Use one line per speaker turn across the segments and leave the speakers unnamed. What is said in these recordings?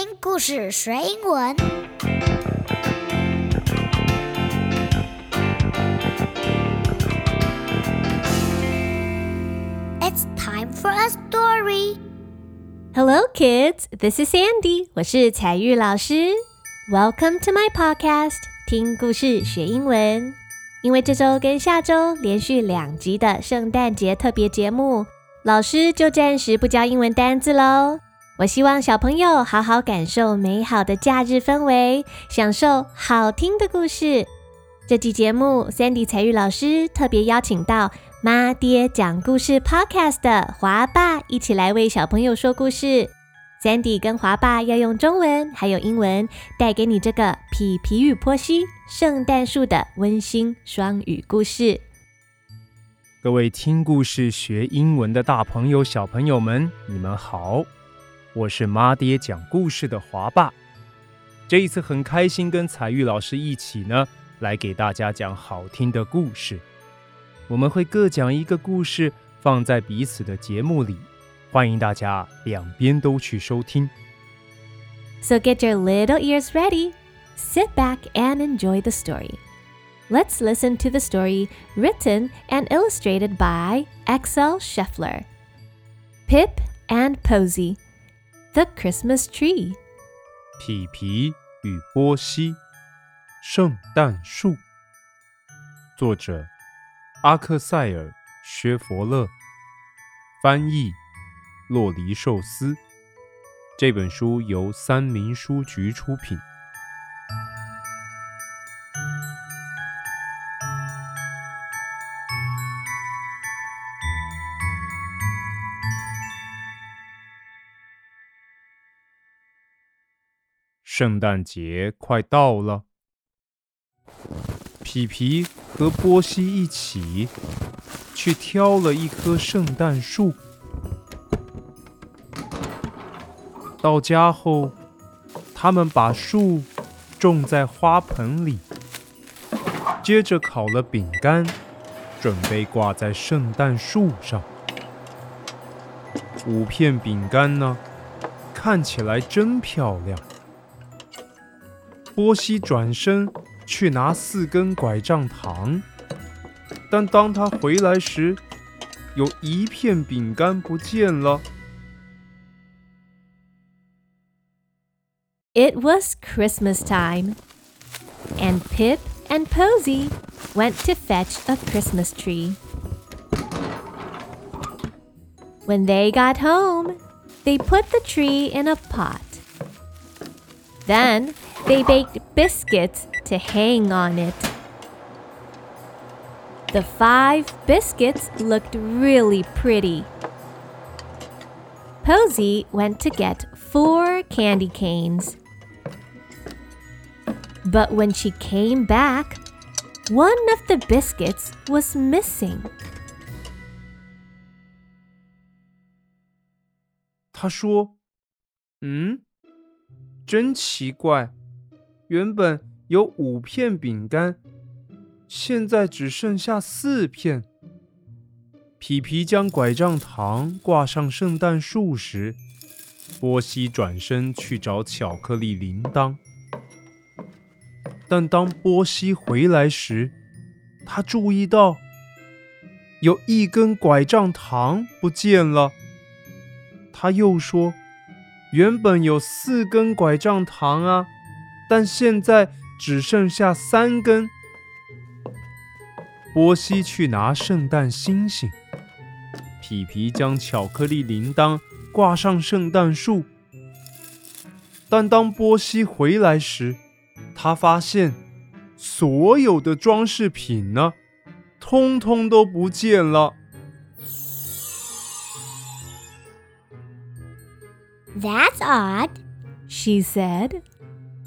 听故事学英文。It's time for a story.
Hello, kids. This is Sandy. 我是彩玉老师。Welcome to my podcast. 听故事学英文。因为这周跟下周连续两集的圣诞节特别节目，老师就暂时不教英文单字喽。我希望小朋友好好感受美好的假日氛围，享受好听的故事。这期节目，Sandy 采玉老师特别邀请到妈爹讲故事 Podcast 的华爸一起来为小朋友说故事。Sandy 跟华爸要用中文还有英文带给你这个《皮皮与波西圣诞树》的温馨双语故事。
各位听故事学英文的大朋友、小朋友们，你们好。我是妈爹讲故事的华爸，这一次很开心跟彩玉老师一起呢，来给大家讲好听的故事。我们会各讲一个故事，放在彼此的节目里，欢迎大家两边都去收听。
So get your little ears ready, sit back and enjoy the story. Let's listen to the story written and illustrated by Axel Scheffler. Pip and Posy. The Christmas Tree，
皮皮与波西，圣诞树。作者：阿克塞尔·薛佛勒，翻译：洛黎寿司。这本书由三明书局出品。圣诞节快到了，皮皮和波西一起去挑了一棵圣诞树。到家后，他们把树种在花盆里，接着烤了饼干，准备挂在圣诞树上。五片饼干呢，看起来真漂亮。波西转身去拿四根拐杖糖，但当他回来时，有一片饼干不见了。
It was Christmas time, and Pip and Posy went to fetch a Christmas tree. When they got home, they put the tree in a pot. Then They baked biscuits to hang on it. The five biscuits looked really pretty. Posy went to get four candy canes. But when she came back, one of the biscuits was missing.
她说：“嗯，真奇怪。” 原本有五片饼干，现在只剩下四片。皮皮将拐杖糖挂上圣诞树时，波西转身去找巧克力铃铛。但当波西回来时，他注意到有一根拐杖糖不见了。他又说：“原本有四根拐杖糖啊。”但现在只剩下三根。波西去拿圣诞星星，皮皮将巧克力铃铛挂上圣诞树。但当波西回来时，他发现所有的装饰品呢，通通都不见了。
That's odd,
she said.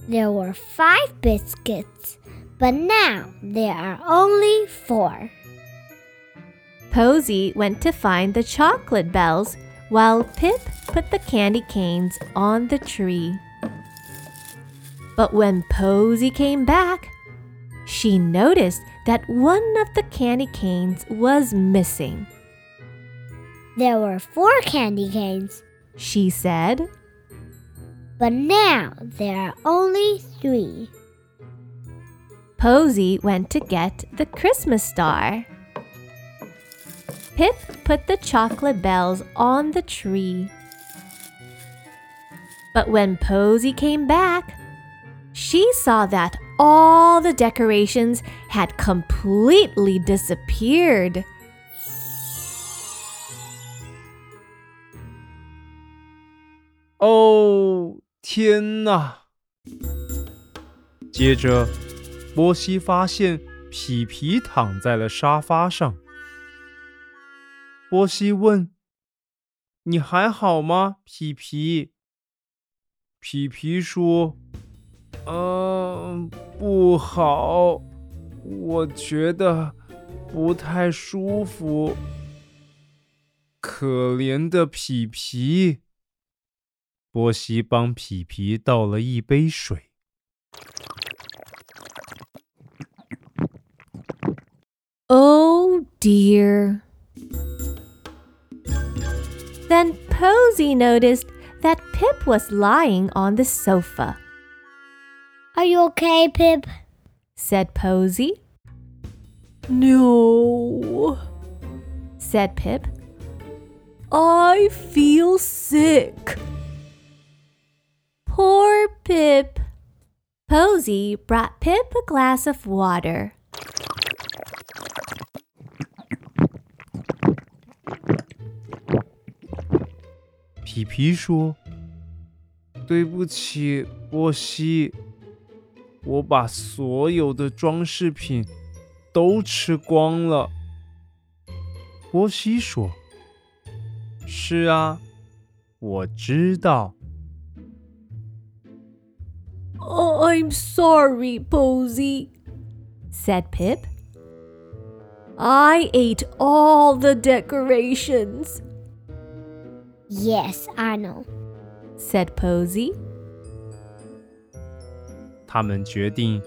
There were five biscuits, but now there are only four.
Posy went to find the chocolate bells while Pip put the candy canes on the tree. But when Posy came back, she noticed that one of the candy canes was missing.
There were four candy canes,
she said.
But now there are only three.
Posy went to get the Christmas star. Pip put the chocolate bells on the tree. But when Posy came back, she saw that all the decorations had completely disappeared.
Oh, 天哪！接着，波西发现皮皮躺在了沙发上。波西问：“你还好吗，皮皮？”皮皮说：“嗯，不好，我觉得不太舒服。”可怜的皮皮。波西帮皮皮倒了一杯水。
Oh dear. Then Posy noticed that Pip was lying on the sofa.
Are you okay, Pip?
said Posy. No, said Pip. I feel sick. Poor Pip. Posy brought Pip a glass of water.
Pip 皮皮说：“对不起，波西，我把所有的装饰品都吃光了。”波西说：“是啊，我知道。”
I'm sorry, Posy, said Pip. I ate all the decorations.
Yes, I know,
said Posy.
他们决定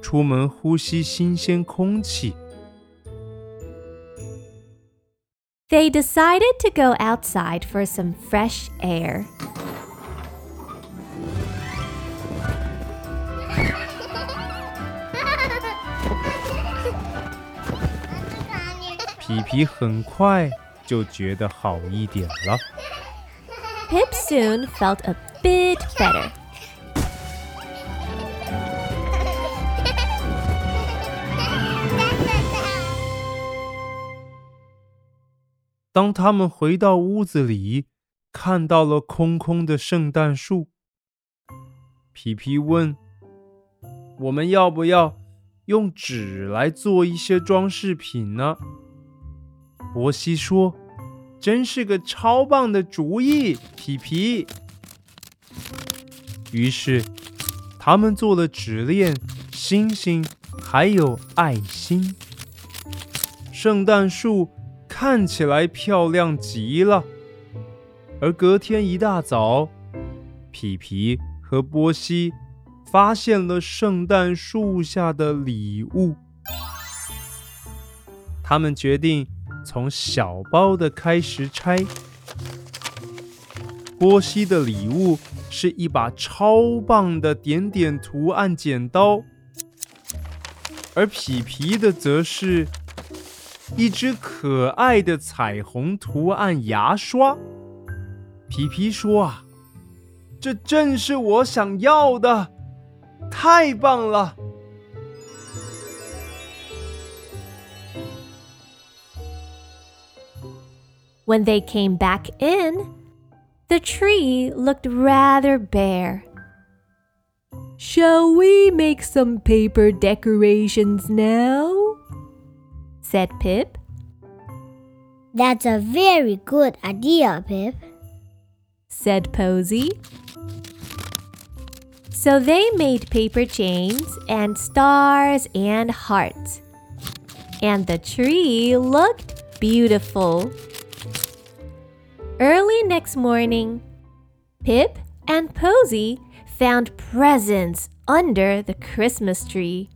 出门呼吸新鲜空气。
They decided to go outside for some fresh air.
皮皮很快就觉得好一点了。
Pip soon felt a bit better.
当他们回到屋子里，看到了空空的圣诞树，皮皮问：“我们要不要用纸来做一些装饰品呢？”波西说：“真是个超棒的主意，皮皮。”于是，他们做了纸链、星星，还有爱心。圣诞树看起来漂亮极了。而隔天一大早，皮皮和波西发现了圣诞树下的礼物。他们决定。从小包的开始拆。波西的礼物是一把超棒的点点图案剪刀，而皮皮的则是一只可爱的彩虹图案牙刷。皮皮说：“啊，这正是我想要的，太棒了！”
When they came back in, the tree looked rather bare. Shall we make some paper decorations now? said Pip.
That's a very good idea, Pip,
said Posy. So they made paper chains and stars and hearts. And the tree looked beautiful. Early next morning, Pip and Posy found presents under the Christmas tree.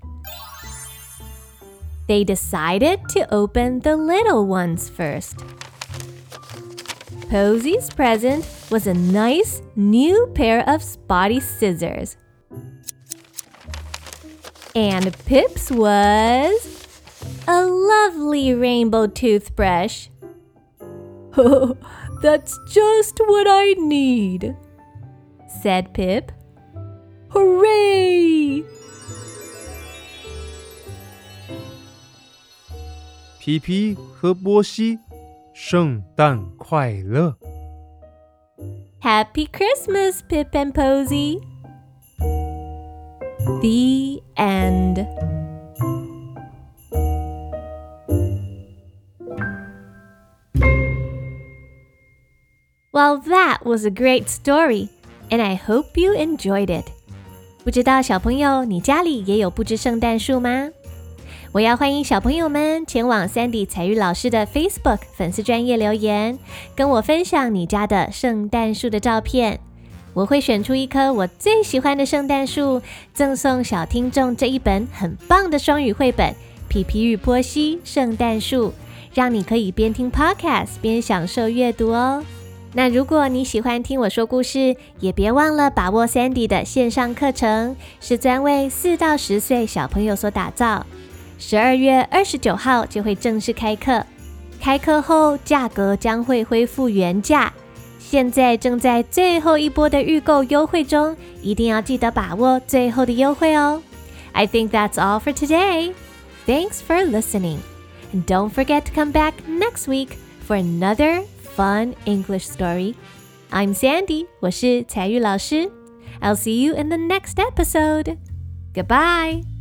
They decided to open the little ones first. Posy's present was a nice new pair of spotty scissors. And Pip's was a lovely rainbow toothbrush. Oh, that's just what I need, said Pip. Hooray!
皮皮和波西，圣诞快乐！
Happy Christmas, Pip and Posey. The end. Well, that was a great story, and I hope you enjoyed it. 不知道小朋友，你家里也有布置圣诞树吗？我要欢迎小朋友们前往 Sandy 采玉老师的 Facebook 粉丝专业留言，跟我分享你家的圣诞树的照片。我会选出一棵我最喜欢的圣诞树，赠送小听众这一本很棒的双语绘本《皮皮与波西圣诞树》，让你可以边听 Podcast 边享受阅读哦。那如果你喜欢听我说故事，也别忘了把握 Sandy 的线上课程，是专为四到十岁小朋友所打造。十二月二十九号就会正式开课，开课后价格将会恢复原价，现在正在最后一波的预购优惠中，一定要记得把握最后的优惠哦。I think that's all for today. Thanks for listening, and don't forget to come back next week for another fun English story. I'm Sandy，我是采玉老师。I'll see you in the next episode. Goodbye.